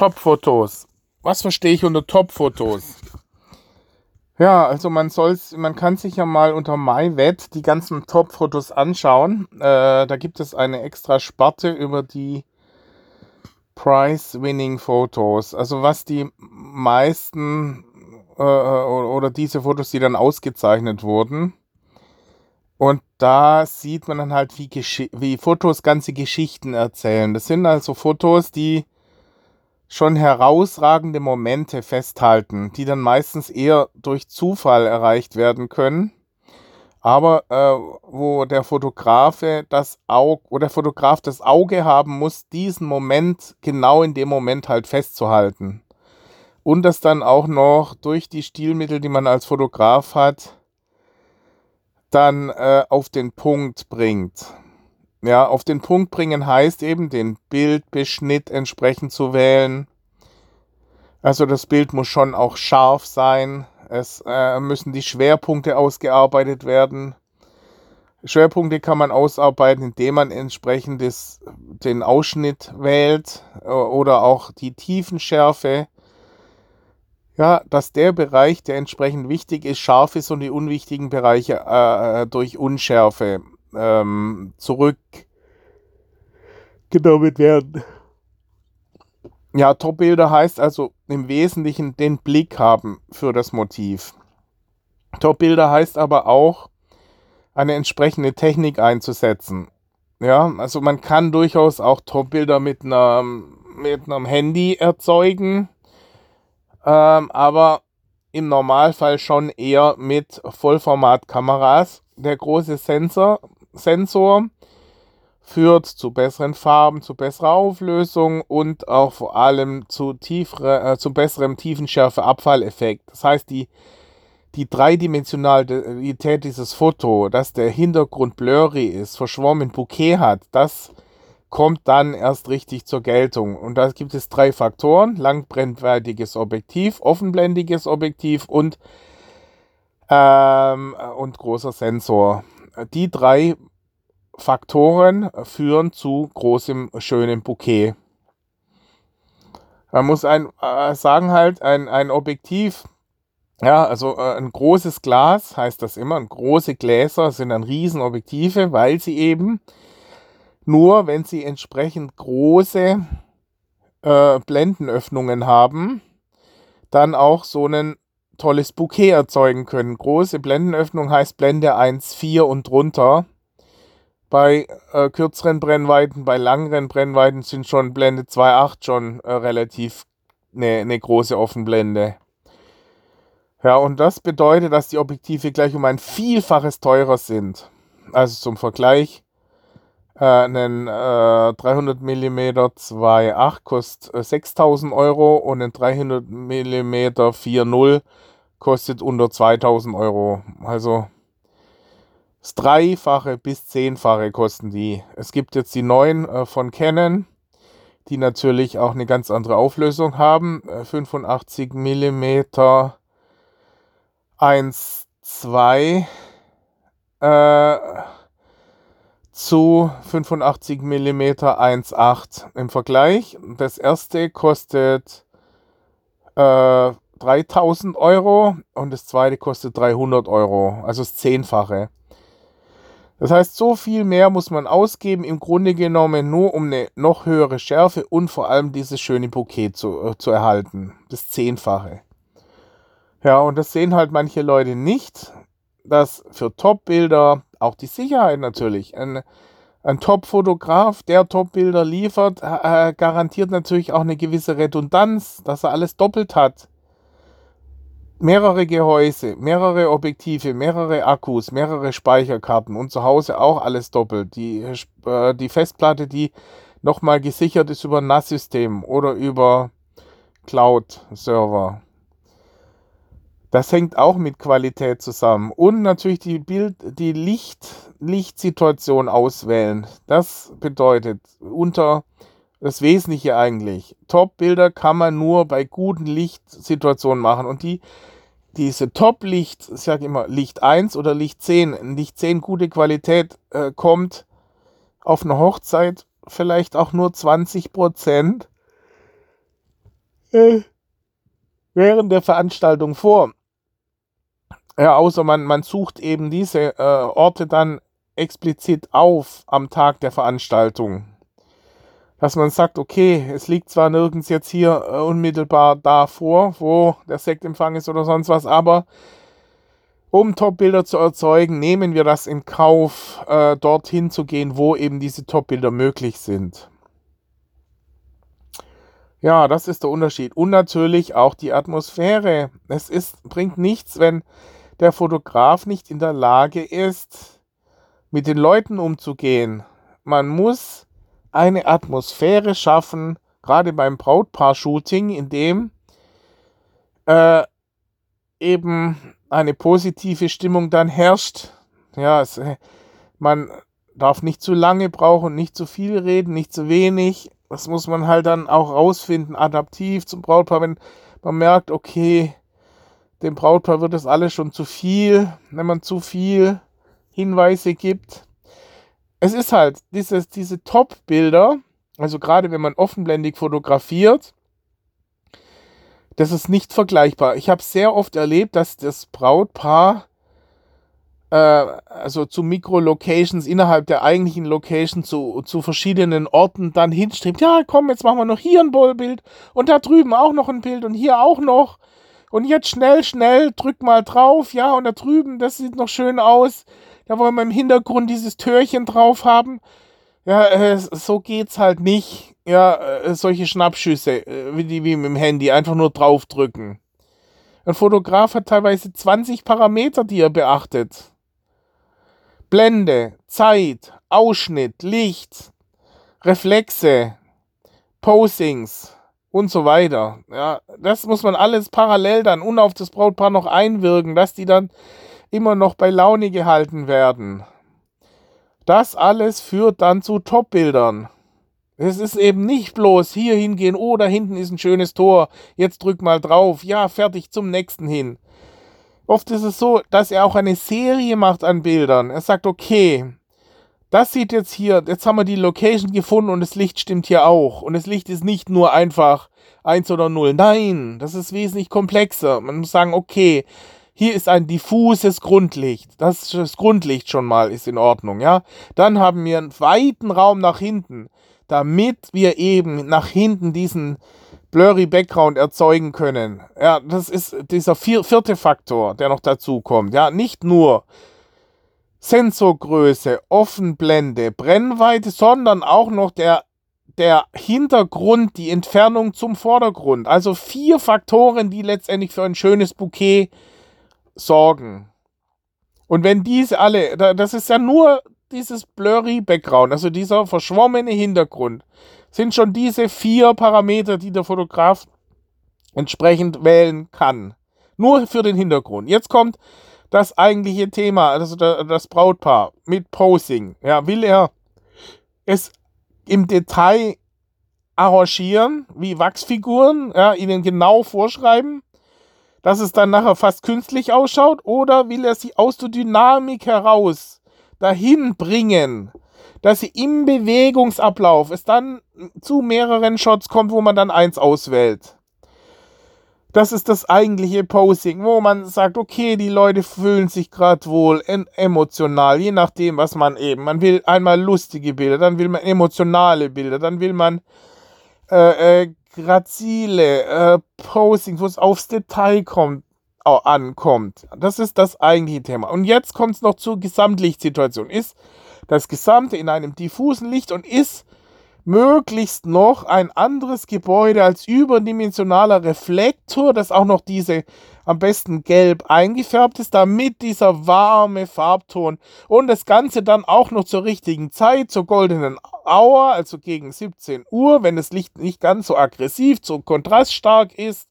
Top-Fotos. Was verstehe ich unter Top-Fotos? Ja, also man soll's, man kann sich ja mal unter MyWet die ganzen Top-Fotos anschauen. Äh, da gibt es eine extra Sparte über die Prize-Winning-Fotos. Also was die meisten äh, oder diese Fotos, die dann ausgezeichnet wurden. Und da sieht man dann halt, wie, wie Fotos ganze Geschichten erzählen. Das sind also Fotos, die schon herausragende Momente festhalten, die dann meistens eher durch Zufall erreicht werden können, aber äh, wo der Fotografe das Auge, wo der Fotograf das Auge haben muss, diesen Moment genau in dem Moment halt festzuhalten und das dann auch noch durch die Stilmittel, die man als Fotograf hat, dann äh, auf den Punkt bringt. Ja, auf den Punkt bringen heißt eben, den Bildbeschnitt entsprechend zu wählen. Also das Bild muss schon auch scharf sein. Es äh, müssen die Schwerpunkte ausgearbeitet werden. Schwerpunkte kann man ausarbeiten, indem man entsprechend des, den Ausschnitt wählt äh, oder auch die Tiefenschärfe. Ja, dass der Bereich, der entsprechend wichtig ist, scharf ist und die unwichtigen Bereiche äh, durch Unschärfe ähm, zurückgenommen werden. Ja, Top-Bilder heißt also im Wesentlichen den Blick haben für das Motiv. Top-Bilder heißt aber auch, eine entsprechende Technik einzusetzen. Ja, also man kann durchaus auch Top-Bilder mit einem, mit einem Handy erzeugen, ähm, aber im Normalfall schon eher mit Vollformatkameras. Der große Sensor Sensor führt zu besseren Farben, zu besserer Auflösung und auch vor allem zu, tiefere, äh, zu besserem Tiefenschärfe-Abfalleffekt. Das heißt, die, die Dreidimensionalität dieses Foto, dass der Hintergrund blurry ist, verschwommen Bouquet hat, das kommt dann erst richtig zur Geltung. Und da gibt es drei Faktoren: langbrennweitiges Objektiv, offenblendiges Objektiv und, ähm, und großer Sensor die drei Faktoren führen zu großem, schönem Bouquet. Man muss ein, äh, sagen halt, ein, ein Objektiv, ja, also äh, ein großes Glas heißt das immer, große Gläser sind dann Riesenobjektive, weil sie eben nur, wenn sie entsprechend große äh, Blendenöffnungen haben, dann auch so einen tolles Bouquet erzeugen können. Große Blendenöffnung heißt Blende 1,4 und drunter. Bei äh, kürzeren Brennweiten, bei langeren Brennweiten sind schon Blende 2,8 schon äh, relativ eine ne große Offenblende. Ja, und das bedeutet, dass die Objektive gleich um ein Vielfaches teurer sind. Also zum Vergleich, äh, ein äh, 300 mm 2.8 kostet 6000 Euro und ein 300 mm 4.0 kostet unter 2000 Euro. Also das Dreifache bis Zehnfache kosten die. Es gibt jetzt die neuen äh, von Canon, die natürlich auch eine ganz andere Auflösung haben. Äh, 85 mm 1,2 äh, zu 85 mm 1,8 im Vergleich. Das erste kostet äh, 3000 Euro und das zweite kostet 300 Euro, also das Zehnfache. Das heißt, so viel mehr muss man ausgeben, im Grunde genommen nur um eine noch höhere Schärfe und vor allem dieses schöne Bouquet zu, äh, zu erhalten. Das Zehnfache. Ja, und das sehen halt manche Leute nicht, dass für Top-Bilder auch die Sicherheit natürlich, ein, ein Top-Fotograf, der Top-Bilder liefert, äh, garantiert natürlich auch eine gewisse Redundanz, dass er alles doppelt hat mehrere Gehäuse, mehrere Objektive, mehrere Akkus, mehrere Speicherkarten und zu Hause auch alles doppelt. Die, äh, die Festplatte, die nochmal gesichert ist über NAS-System oder über Cloud-Server. Das hängt auch mit Qualität zusammen. Und natürlich die Bild, die Licht, Lichtsituation auswählen. Das bedeutet unter das Wesentliche eigentlich. Top-Bilder kann man nur bei guten Lichtsituationen machen. Und die, diese Top-Licht, ich sage immer Licht 1 oder Licht 10, Licht 10 gute Qualität äh, kommt auf einer Hochzeit vielleicht auch nur 20 Prozent äh, während der Veranstaltung vor. Ja, außer man, man sucht eben diese äh, Orte dann explizit auf am Tag der Veranstaltung. Dass man sagt, okay, es liegt zwar nirgends jetzt hier äh, unmittelbar davor, wo der Sektempfang ist oder sonst was, aber um Top-Bilder zu erzeugen, nehmen wir das in Kauf, äh, dorthin zu gehen, wo eben diese Top-Bilder möglich sind. Ja, das ist der Unterschied. Und natürlich auch die Atmosphäre. Es ist, bringt nichts, wenn der Fotograf nicht in der Lage ist, mit den Leuten umzugehen. Man muss eine Atmosphäre schaffen, gerade beim Brautpaar-Shooting, in dem äh, eben eine positive Stimmung dann herrscht. Ja, es, man darf nicht zu lange brauchen, nicht zu viel reden, nicht zu wenig. Das muss man halt dann auch rausfinden, adaptiv zum Brautpaar, wenn man merkt, okay, dem Brautpaar wird das alles schon zu viel, wenn man zu viel Hinweise gibt. Es ist halt dieses, diese Top-Bilder, also gerade wenn man offenblendig fotografiert, das ist nicht vergleichbar. Ich habe sehr oft erlebt, dass das Brautpaar äh, also zu Mikro-Locations innerhalb der eigentlichen Location zu, zu verschiedenen Orten dann hinstrebt. Ja, komm, jetzt machen wir noch hier ein Bild und da drüben auch noch ein Bild und hier auch noch. Und jetzt schnell, schnell, drück mal drauf, ja, und da drüben, das sieht noch schön aus. Da wollen wir im Hintergrund dieses Türchen drauf haben. Ja, äh, so geht's halt nicht. Ja, äh, solche Schnappschüsse, äh, wie wie mit dem Handy, einfach nur draufdrücken. Ein Fotograf hat teilweise 20 Parameter, die er beachtet. Blende, Zeit, Ausschnitt, Licht, Reflexe, Posings und so weiter. Ja, das muss man alles parallel dann und auf das Brautpaar noch einwirken, dass die dann immer noch bei Laune gehalten werden. Das alles führt dann zu Top-Bildern. Es ist eben nicht bloß hier hingehen, oh, da hinten ist ein schönes Tor, jetzt drück mal drauf, ja, fertig zum nächsten hin. Oft ist es so, dass er auch eine Serie macht an Bildern. Er sagt, okay, das sieht jetzt hier, jetzt haben wir die Location gefunden und das Licht stimmt hier auch. Und das Licht ist nicht nur einfach 1 oder 0. Nein, das ist wesentlich komplexer. Man muss sagen, okay, hier ist ein diffuses Grundlicht. Das, das Grundlicht schon mal ist in Ordnung, ja. Dann haben wir einen weiten Raum nach hinten, damit wir eben nach hinten diesen blurry Background erzeugen können. Ja, das ist dieser vierte Faktor, der noch dazu kommt. Ja, nicht nur Sensorgröße, Offenblende, Brennweite, sondern auch noch der, der Hintergrund, die Entfernung zum Vordergrund. Also vier Faktoren, die letztendlich für ein schönes Bouquet sorgen. Und wenn diese alle, das ist ja nur dieses blurry Background, also dieser verschwommene Hintergrund, sind schon diese vier Parameter, die der Fotograf entsprechend wählen kann. Nur für den Hintergrund. Jetzt kommt das eigentliche Thema, also das Brautpaar mit Posing. Ja, will er es im Detail arrangieren, wie Wachsfiguren, ja, ihnen genau vorschreiben, dass es dann nachher fast künstlich ausschaut, oder will er sie aus der Dynamik heraus dahin bringen, dass sie im Bewegungsablauf es dann zu mehreren Shots kommt, wo man dann eins auswählt. Das ist das eigentliche Posing, wo man sagt, okay, die Leute fühlen sich gerade wohl emotional, je nachdem, was man eben. Man will einmal lustige Bilder, dann will man emotionale Bilder, dann will man äh, äh, grazile äh, Posing, wo es aufs Detail kommt, ankommt. Das ist das eigentliche Thema. Und jetzt kommt es noch zur Gesamtlichtsituation. Ist das Gesamte in einem diffusen Licht und ist möglichst noch ein anderes Gebäude als überdimensionaler Reflektor, das auch noch diese am besten gelb eingefärbt ist, damit dieser warme Farbton und das Ganze dann auch noch zur richtigen Zeit, zur goldenen Hour, also gegen 17 Uhr, wenn das Licht nicht ganz so aggressiv, so kontraststark ist,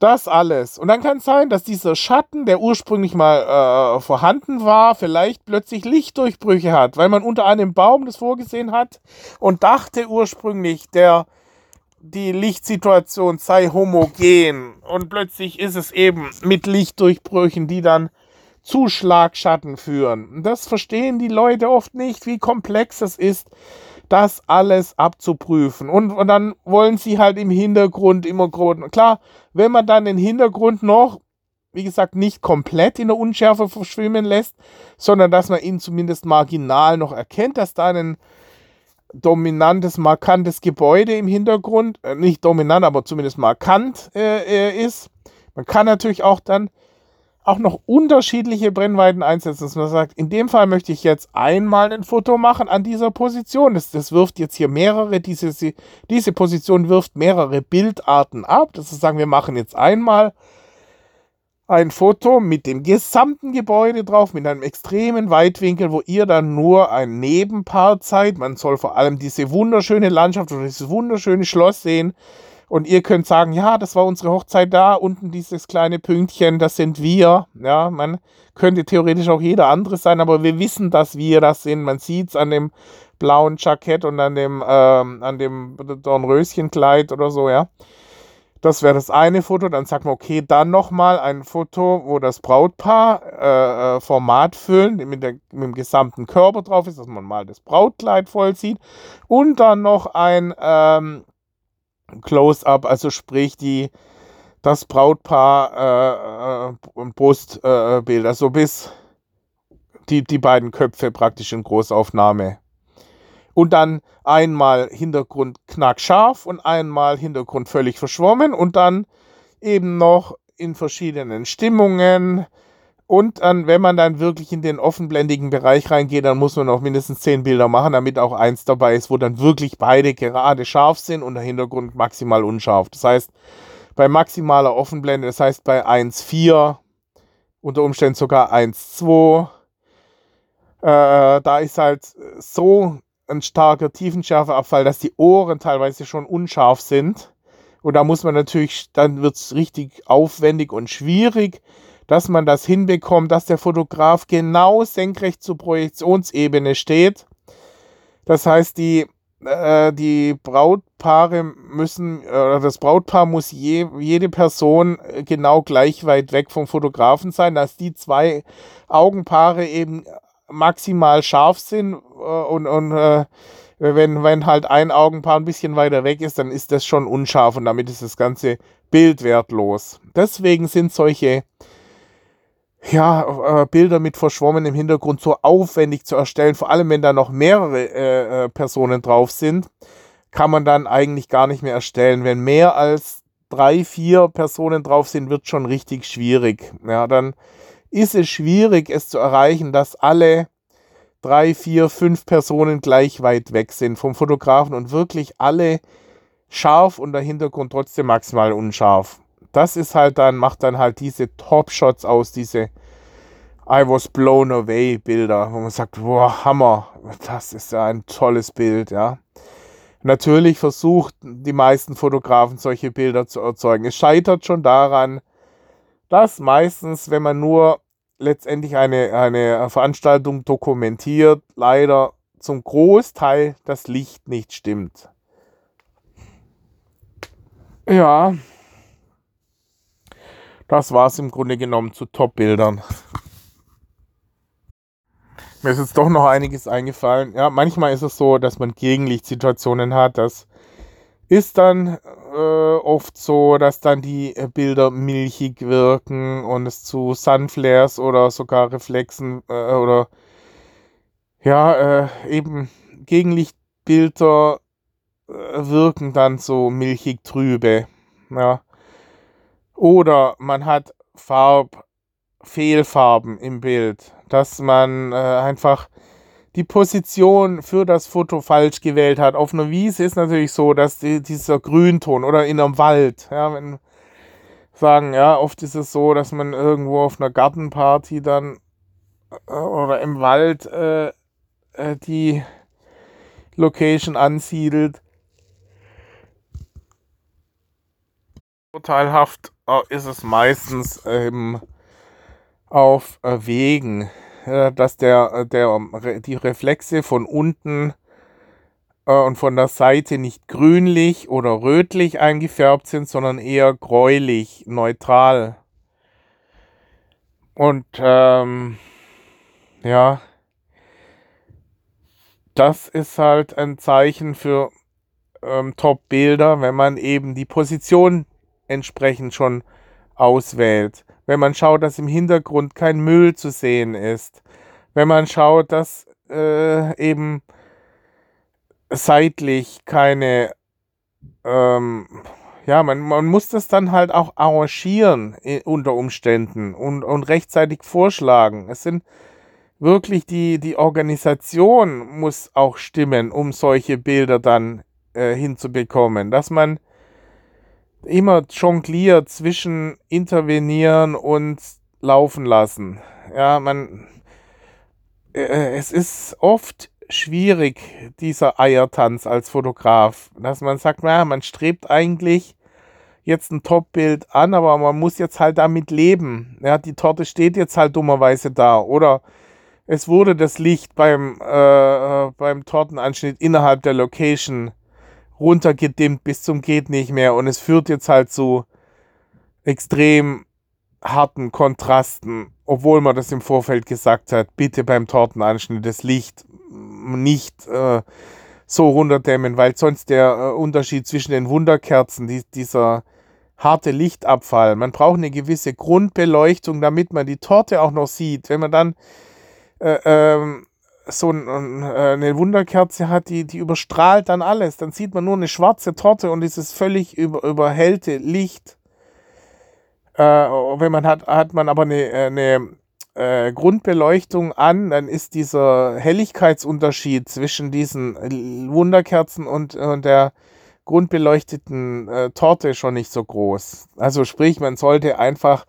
das alles. Und dann kann es sein, dass dieser Schatten, der ursprünglich mal äh, vorhanden war, vielleicht plötzlich Lichtdurchbrüche hat, weil man unter einem Baum das vorgesehen hat und dachte ursprünglich, der die Lichtsituation sei homogen und plötzlich ist es eben mit Lichtdurchbrüchen, die dann zu Schlagschatten führen. Das verstehen die Leute oft nicht, wie komplex es ist, das alles abzuprüfen. Und, und dann wollen sie halt im Hintergrund immer groß. Klar, wenn man dann den Hintergrund noch, wie gesagt, nicht komplett in der Unschärfe verschwimmen lässt, sondern dass man ihn zumindest marginal noch erkennt, dass da ein dominantes, markantes Gebäude im Hintergrund, äh, nicht dominant, aber zumindest markant äh, äh ist. Man kann natürlich auch dann auch noch unterschiedliche Brennweiten einsetzen, dass man sagt, in dem Fall möchte ich jetzt einmal ein Foto machen an dieser Position. Das, das wirft jetzt hier mehrere, diese, diese Position wirft mehrere Bildarten ab. Das ist sagen, wir machen jetzt einmal ein Foto mit dem gesamten Gebäude drauf, mit einem extremen Weitwinkel, wo ihr dann nur ein Nebenpart seid. Man soll vor allem diese wunderschöne Landschaft oder dieses wunderschöne Schloss sehen. Und ihr könnt sagen, ja, das war unsere Hochzeit da, unten dieses kleine Pünktchen, das sind wir. Ja, man könnte theoretisch auch jeder andere sein, aber wir wissen, dass wir das sind. Man sieht es an dem blauen Jackett und an dem, ähm, an dem Dornröschenkleid oder so, ja. Das wäre das eine Foto. Dann sagt man, okay, dann nochmal ein Foto, wo das Brautpaar äh, äh, Format füllen, mit, der, mit dem gesamten Körper drauf ist, dass man mal das Brautkleid voll sieht. Und dann noch ein ähm, Close-up, also sprich die, das Brautpaar äh, äh, und Brustbild, äh, also bis die, die beiden Köpfe praktisch in Großaufnahme. Und dann einmal Hintergrund knackscharf und einmal Hintergrund völlig verschwommen und dann eben noch in verschiedenen Stimmungen, und dann, wenn man dann wirklich in den offenblendigen Bereich reingeht, dann muss man auch mindestens zehn Bilder machen, damit auch eins dabei ist, wo dann wirklich beide gerade scharf sind und der Hintergrund maximal unscharf. Das heißt, bei maximaler Offenblende, das heißt bei 1,4, unter Umständen sogar 1,2, äh, da ist halt so ein starker Tiefenschärfeabfall, dass die Ohren teilweise schon unscharf sind. Und da muss man natürlich, dann wird es richtig aufwendig und schwierig dass man das hinbekommt, dass der Fotograf genau senkrecht zur Projektionsebene steht. Das heißt, die, äh, die Brautpaare müssen, oder das Brautpaar muss je, jede Person genau gleich weit weg vom Fotografen sein, dass die zwei Augenpaare eben maximal scharf sind äh, und, und äh, wenn, wenn halt ein Augenpaar ein bisschen weiter weg ist, dann ist das schon unscharf und damit ist das ganze Bild wertlos. Deswegen sind solche ja, äh, Bilder mit verschwommenem Hintergrund so aufwendig zu erstellen, vor allem wenn da noch mehrere äh, äh, Personen drauf sind, kann man dann eigentlich gar nicht mehr erstellen. Wenn mehr als drei, vier Personen drauf sind, wird schon richtig schwierig. Ja, dann ist es schwierig, es zu erreichen, dass alle drei, vier, fünf Personen gleich weit weg sind vom Fotografen und wirklich alle scharf und der Hintergrund trotzdem maximal unscharf das ist halt dann, macht dann halt diese Top-Shots aus, diese I was blown away Bilder, wo man sagt, boah, Hammer, das ist ja ein tolles Bild, ja. Natürlich versucht die meisten Fotografen solche Bilder zu erzeugen. Es scheitert schon daran, dass meistens, wenn man nur letztendlich eine, eine Veranstaltung dokumentiert, leider zum Großteil das Licht nicht stimmt. Ja, das war es im Grunde genommen zu Top-Bildern. Mir ist jetzt doch noch einiges eingefallen. Ja, manchmal ist es so, dass man Gegenlichtsituationen hat. Das ist dann äh, oft so, dass dann die äh, Bilder milchig wirken und es zu Sunflares oder sogar Reflexen äh, oder ja, äh, eben Gegenlichtbilder äh, wirken dann so milchig trübe. Ja. Oder man hat Farb, Fehlfarben im Bild, dass man äh, einfach die Position für das Foto falsch gewählt hat. Auf einer Wiese ist natürlich so, dass die, dieser Grünton oder in einem Wald, ja, wenn sagen, ja, oft ist es so, dass man irgendwo auf einer Gartenparty dann äh, oder im Wald äh, äh, die Location ansiedelt. Vorteilhaft äh, ist es meistens ähm, auf äh, Wegen, äh, dass der, der, die Reflexe von unten äh, und von der Seite nicht grünlich oder rötlich eingefärbt sind, sondern eher gräulich, neutral. Und ähm, ja, das ist halt ein Zeichen für ähm, Top-Bilder, wenn man eben die Position entsprechend schon auswählt. Wenn man schaut, dass im Hintergrund kein Müll zu sehen ist. Wenn man schaut, dass äh, eben seitlich keine, ähm, ja, man, man muss das dann halt auch arrangieren unter Umständen und, und rechtzeitig vorschlagen. Es sind wirklich die, die Organisation muss auch stimmen, um solche Bilder dann äh, hinzubekommen. Dass man immer jongliert zwischen intervenieren und laufen lassen. Ja, man, äh, es ist oft schwierig, dieser Eiertanz als Fotograf, dass man sagt, naja, man strebt eigentlich jetzt ein Top-Bild an, aber man muss jetzt halt damit leben. Ja, die Torte steht jetzt halt dummerweise da. Oder es wurde das Licht beim, äh, äh beim Tortenanschnitt innerhalb der Location runtergedimmt bis zum geht nicht mehr und es führt jetzt halt zu extrem harten Kontrasten, obwohl man das im Vorfeld gesagt hat, bitte beim Tortenanschnitt das Licht nicht äh, so runterdämmen, weil sonst der äh, Unterschied zwischen den Wunderkerzen, die, dieser harte Lichtabfall, man braucht eine gewisse Grundbeleuchtung, damit man die Torte auch noch sieht. Wenn man dann äh, ähm, so ein, äh, eine Wunderkerze hat, die, die überstrahlt dann alles. Dann sieht man nur eine schwarze Torte und dieses völlig über, überhellte Licht. Äh, wenn man hat, hat man aber eine, eine äh, Grundbeleuchtung an, dann ist dieser Helligkeitsunterschied zwischen diesen Wunderkerzen und, und der grundbeleuchteten äh, Torte schon nicht so groß. Also sprich, man sollte einfach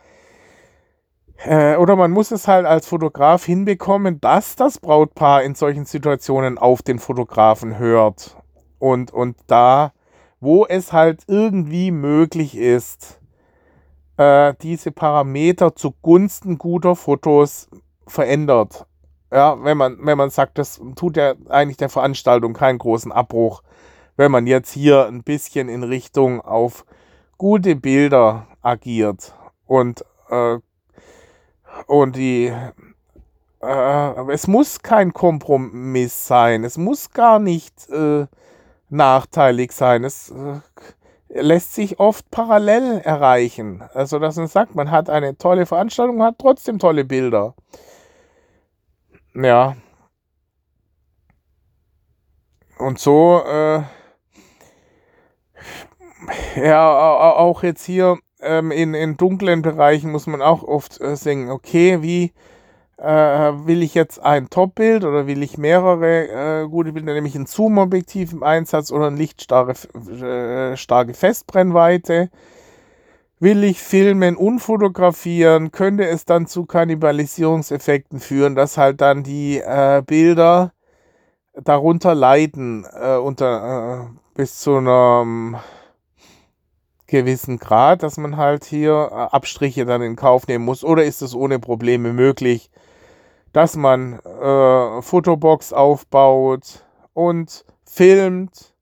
äh, oder man muss es halt als Fotograf hinbekommen, dass das Brautpaar in solchen Situationen auf den Fotografen hört. Und, und da, wo es halt irgendwie möglich ist, äh, diese Parameter zugunsten guter Fotos verändert. Ja, wenn man, wenn man sagt, das tut ja eigentlich der Veranstaltung keinen großen Abbruch, wenn man jetzt hier ein bisschen in Richtung auf gute Bilder agiert und äh, und die, äh, es muss kein Kompromiss sein. Es muss gar nicht äh, nachteilig sein. Es äh, lässt sich oft parallel erreichen. Also, dass man sagt, man hat eine tolle Veranstaltung, hat trotzdem tolle Bilder. Ja. Und so, äh, ja, auch jetzt hier ähm, in, in dunklen Bereichen muss man auch oft äh, singen, okay, wie äh, will ich jetzt ein Top-Bild oder will ich mehrere äh, gute Bilder, nämlich ein Zoom-Objektiv im Einsatz oder ein lichtstarke äh, starke Festbrennweite? Will ich filmen und fotografieren? Könnte es dann zu Kannibalisierungseffekten führen, dass halt dann die äh, Bilder darunter leiden, äh, unter äh, bis zu einer gewissen Grad, dass man halt hier äh, Abstriche dann in Kauf nehmen muss? Oder ist es ohne Probleme möglich, dass man äh, Fotobox aufbaut und filmt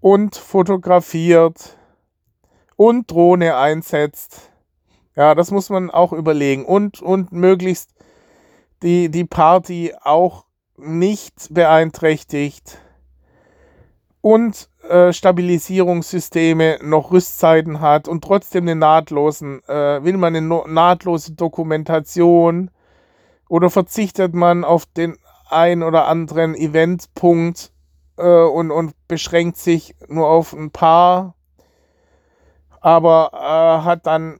und fotografiert und Drohne einsetzt? Ja, das muss man auch überlegen und, und möglichst die, die Party auch nicht beeinträchtigt und äh, Stabilisierungssysteme noch Rüstzeiten hat und trotzdem eine nahtlosen, äh, will man eine nahtlose Dokumentation oder verzichtet man auf den ein oder anderen Eventpunkt äh, und, und beschränkt sich nur auf ein paar, aber äh, hat dann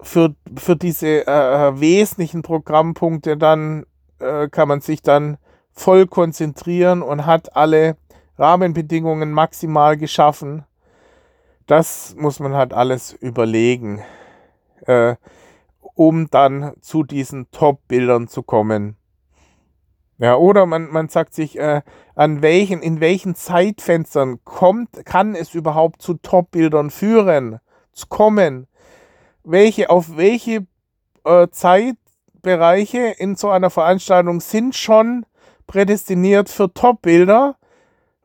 für, für diese äh, wesentlichen Programmpunkte dann kann man sich dann voll konzentrieren und hat alle Rahmenbedingungen maximal geschaffen. Das muss man halt alles überlegen, äh, um dann zu diesen Top-Bildern zu kommen. Ja, oder man, man sagt sich, äh, an welchen, in welchen Zeitfenstern kommt, kann es überhaupt zu Top-Bildern führen, zu kommen? Welche, auf welche äh, Zeitbereiche in so einer Veranstaltung sind schon prädestiniert für Top-Bilder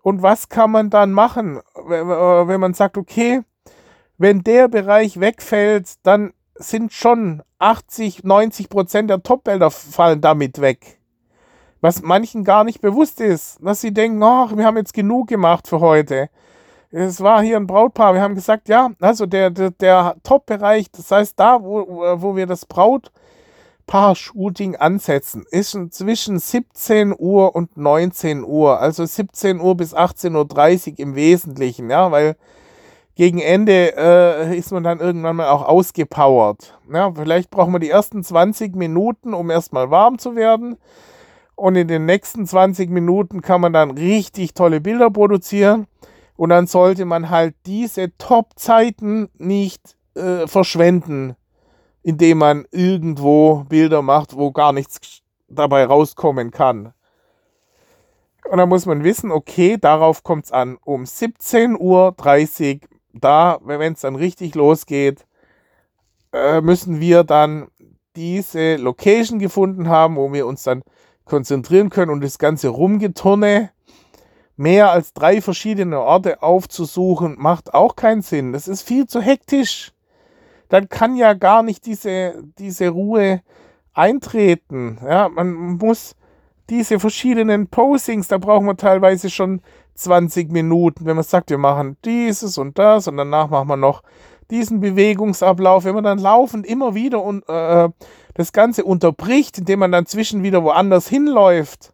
und was kann man dann machen, wenn man sagt, okay, wenn der Bereich wegfällt, dann sind schon 80, 90 Prozent der Top-Bilder fallen damit weg. Was manchen gar nicht bewusst ist, dass sie denken, ach, wir haben jetzt genug gemacht für heute. Es war hier ein Brautpaar, wir haben gesagt, ja, also der, der, der Top-Bereich, das heißt da, wo, wo wir das Brautpaar-Shooting ansetzen, ist zwischen 17 Uhr und 19 Uhr, also 17 Uhr bis 18.30 Uhr im Wesentlichen, ja, weil gegen Ende äh, ist man dann irgendwann mal auch ausgepowert. Ja, vielleicht brauchen wir die ersten 20 Minuten, um erstmal warm zu werden. Und in den nächsten 20 Minuten kann man dann richtig tolle Bilder produzieren. Und dann sollte man halt diese Top-Zeiten nicht äh, verschwenden, indem man irgendwo Bilder macht, wo gar nichts dabei rauskommen kann. Und dann muss man wissen, okay, darauf kommt es an. Um 17.30 Uhr, da, wenn es dann richtig losgeht, äh, müssen wir dann diese Location gefunden haben, wo wir uns dann konzentrieren können und das ganze Rumgeturne, mehr als drei verschiedene Orte aufzusuchen, macht auch keinen Sinn. Das ist viel zu hektisch. Dann kann ja gar nicht diese, diese Ruhe eintreten. Ja, man muss diese verschiedenen Posings, da brauchen wir teilweise schon 20 Minuten, wenn man sagt, wir machen dieses und das und danach machen wir noch diesen Bewegungsablauf, wenn man dann laufend immer wieder und äh, das Ganze unterbricht, indem man dann zwischen wieder woanders hinläuft.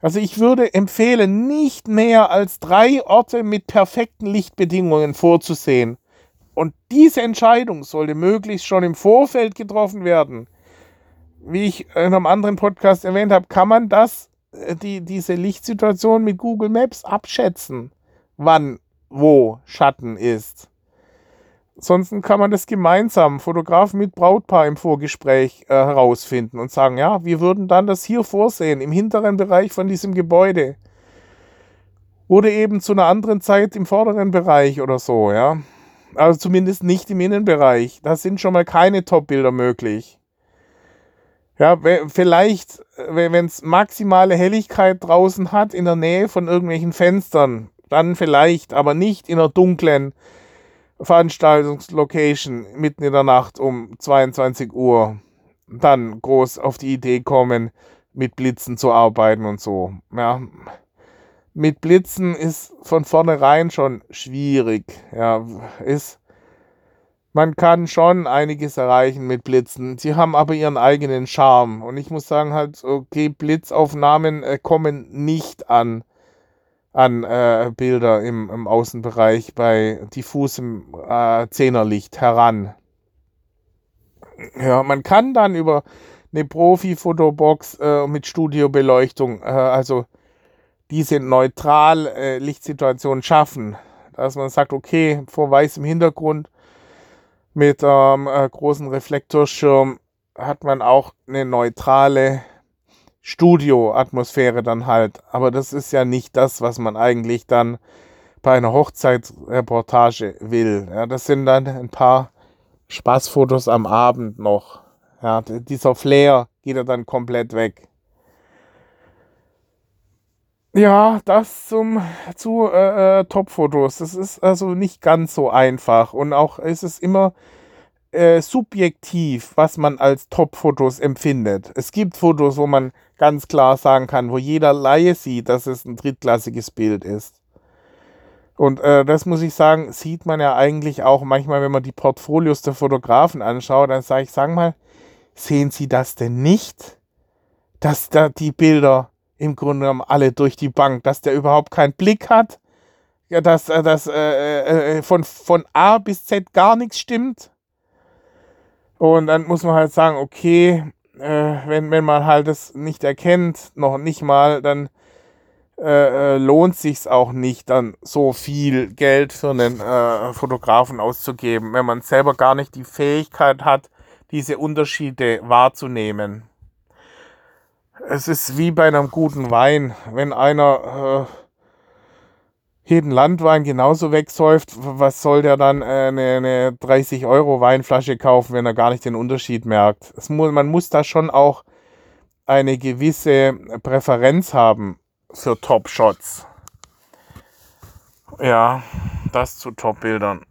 Also ich würde empfehlen, nicht mehr als drei Orte mit perfekten Lichtbedingungen vorzusehen. Und diese Entscheidung sollte möglichst schon im Vorfeld getroffen werden. Wie ich in einem anderen Podcast erwähnt habe, kann man das, äh, die, diese Lichtsituation mit Google Maps abschätzen, wann, wo Schatten ist. Ansonsten kann man das gemeinsam, Fotograf mit Brautpaar im Vorgespräch äh, herausfinden und sagen, ja, wir würden dann das hier vorsehen, im hinteren Bereich von diesem Gebäude. Oder eben zu einer anderen Zeit im vorderen Bereich oder so, ja. Also zumindest nicht im Innenbereich. Da sind schon mal keine Top-Bilder möglich. Ja, vielleicht, wenn es maximale Helligkeit draußen hat, in der Nähe von irgendwelchen Fenstern, dann vielleicht, aber nicht in einer dunklen, Veranstaltungslocation mitten in der Nacht um 22 Uhr dann groß auf die Idee kommen, mit Blitzen zu arbeiten und so. Ja. Mit Blitzen ist von vornherein schon schwierig. Ja, ist, man kann schon einiges erreichen mit Blitzen. Sie haben aber ihren eigenen Charme. Und ich muss sagen halt, okay, Blitzaufnahmen äh, kommen nicht an an äh, Bilder im, im, Außenbereich bei diffusem äh, Zehnerlicht heran. Ja, man kann dann über eine Profi-Fotobox äh, mit Studiobeleuchtung, äh, also diese neutral äh, Lichtsituation schaffen, dass man sagt, okay, vor weißem Hintergrund mit ähm, äh, großen Reflektorschirm hat man auch eine neutrale Studio-Atmosphäre dann halt. Aber das ist ja nicht das, was man eigentlich dann bei einer Hochzeitsreportage will. Ja, das sind dann ein paar Spaßfotos am Abend noch. Ja, dieser Flair geht er dann komplett weg. Ja, das zum, zu äh, äh, Top-Fotos. Das ist also nicht ganz so einfach. Und auch ist es immer äh, subjektiv, was man als Top-Fotos empfindet. Es gibt Fotos, wo man ganz klar sagen kann, wo jeder Laie sieht, dass es ein drittklassiges Bild ist. Und äh, das muss ich sagen, sieht man ja eigentlich auch manchmal, wenn man die Portfolios der Fotografen anschaut, dann sage ich, sag mal, sehen Sie das denn nicht? Dass da die Bilder im Grunde genommen alle durch die Bank, dass der überhaupt keinen Blick hat, ja, dass, äh, dass äh, äh, äh, von, von A bis Z gar nichts stimmt. Und dann muss man halt sagen, okay, äh, wenn, wenn man halt das nicht erkennt, noch nicht mal, dann äh, lohnt sich auch nicht, dann so viel Geld für einen äh, Fotografen auszugeben, wenn man selber gar nicht die Fähigkeit hat, diese Unterschiede wahrzunehmen. Es ist wie bei einem guten Wein, wenn einer äh, jeden Landwein genauso wegsäuft, was soll der dann äh, eine, eine 30 Euro Weinflasche kaufen, wenn er gar nicht den Unterschied merkt? Muss, man muss da schon auch eine gewisse Präferenz haben für Top-Shots. Ja, das zu Top-Bildern.